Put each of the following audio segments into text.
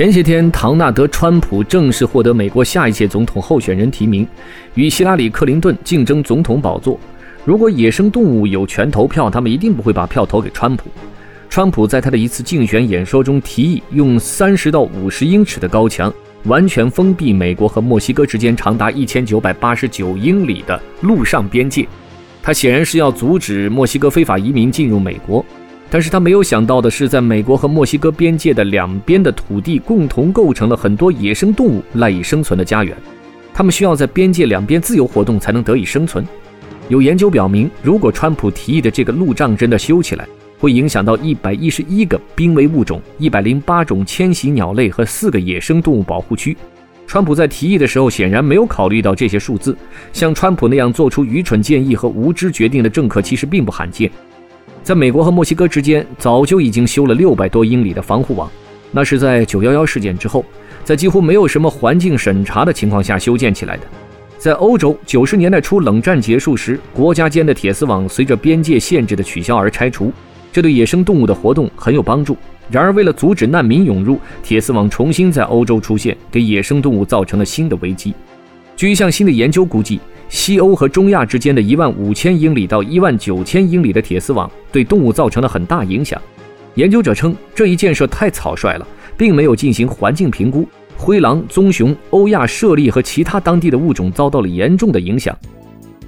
前些天，唐纳德·川普正式获得美国下一届总统候选人提名，与希拉里·克林顿竞争总统宝座。如果野生动物有权投票，他们一定不会把票投给川普。川普在他的一次竞选演说中提议，用三十到五十英尺的高墙完全封闭美国和墨西哥之间长达一千九百八十九英里的陆上边界。他显然是要阻止墨西哥非法移民进入美国。但是他没有想到的是，在美国和墨西哥边界的两边的土地共同构成了很多野生动物赖以生存的家园，它们需要在边界两边自由活动才能得以生存。有研究表明，如果川普提议的这个路障真的修起来，会影响到一百一十一个濒危物种、一百零八种迁徙鸟类和四个野生动物保护区。川普在提议的时候显然没有考虑到这些数字。像川普那样做出愚蠢建议和无知决定的政客其实并不罕见。在美国和墨西哥之间，早就已经修了六百多英里的防护网，那是在九幺幺事件之后，在几乎没有什么环境审查的情况下修建起来的。在欧洲，九十年代初冷战结束时，国家间的铁丝网随着边界限制的取消而拆除，这对野生动物的活动很有帮助。然而，为了阻止难民涌入，铁丝网重新在欧洲出现，给野生动物造成了新的危机。据一项新的研究估计。西欧和中亚之间的一万五千英里到一万九千英里的铁丝网对动物造成了很大影响。研究者称，这一建设太草率了，并没有进行环境评估。灰狼、棕熊、欧亚猞猁和其他当地的物种遭到了严重的影响。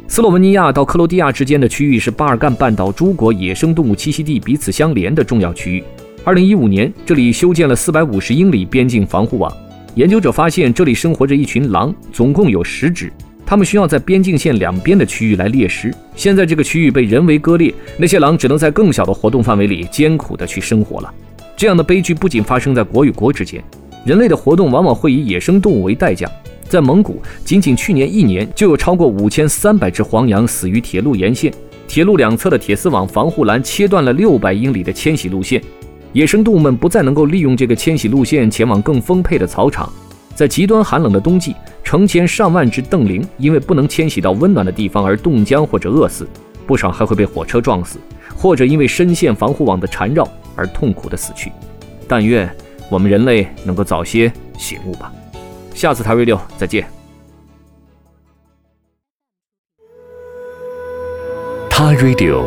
斯洛文尼亚到克罗地亚之间的区域是巴尔干半岛诸国野生动物栖息地彼此相连的重要区域。二零一五年，这里修建了四百五十英里边境防护网。研究者发现，这里生活着一群狼，总共有十只。他们需要在边境线两边的区域来猎食。现在这个区域被人为割裂，那些狼只能在更小的活动范围里艰苦地去生活了。这样的悲剧不仅发生在国与国之间，人类的活动往往会以野生动物为代价。在蒙古，仅仅去年一年就有超过五千三百只黄羊死于铁路沿线，铁路两侧的铁丝网防护栏切断了六百英里的迁徙路线，野生动物们不再能够利用这个迁徙路线前往更丰沛的草场。在极端寒冷的冬季，成千上万只瞪羚因为不能迁徙到温暖的地方而冻僵或者饿死，不少还会被火车撞死，或者因为深陷防护网的缠绕而痛苦的死去。但愿我们人类能够早些醒悟吧。下次台瑞六再见。他 Radio，